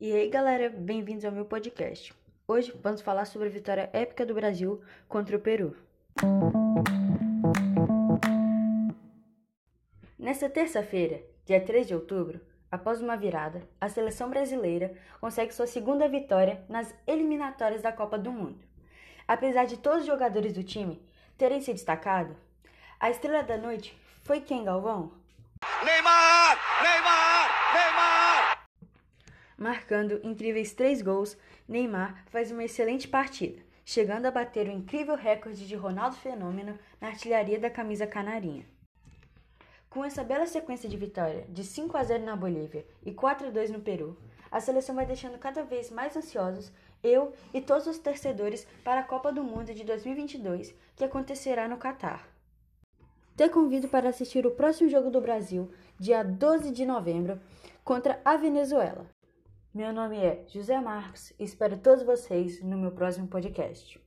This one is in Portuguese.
E aí, galera, bem-vindos ao meu podcast. Hoje vamos falar sobre a vitória épica do Brasil contra o Peru. Nesta terça-feira, dia 3 de outubro, após uma virada, a seleção brasileira consegue sua segunda vitória nas eliminatórias da Copa do Mundo. Apesar de todos os jogadores do time terem se destacado, a estrela da noite foi quem, Galvão? Neymar! Neymar! Marcando incríveis três gols, Neymar faz uma excelente partida, chegando a bater o incrível recorde de Ronaldo Fenômeno na artilharia da camisa canarinha. Com essa bela sequência de vitória de 5 a 0 na Bolívia e 4 a 2 no Peru, a seleção vai deixando cada vez mais ansiosos eu e todos os torcedores para a Copa do Mundo de 2022, que acontecerá no Catar. Te convido para assistir o próximo jogo do Brasil, dia 12 de novembro, contra a Venezuela. Meu nome é José Marcos e espero todos vocês no meu próximo podcast.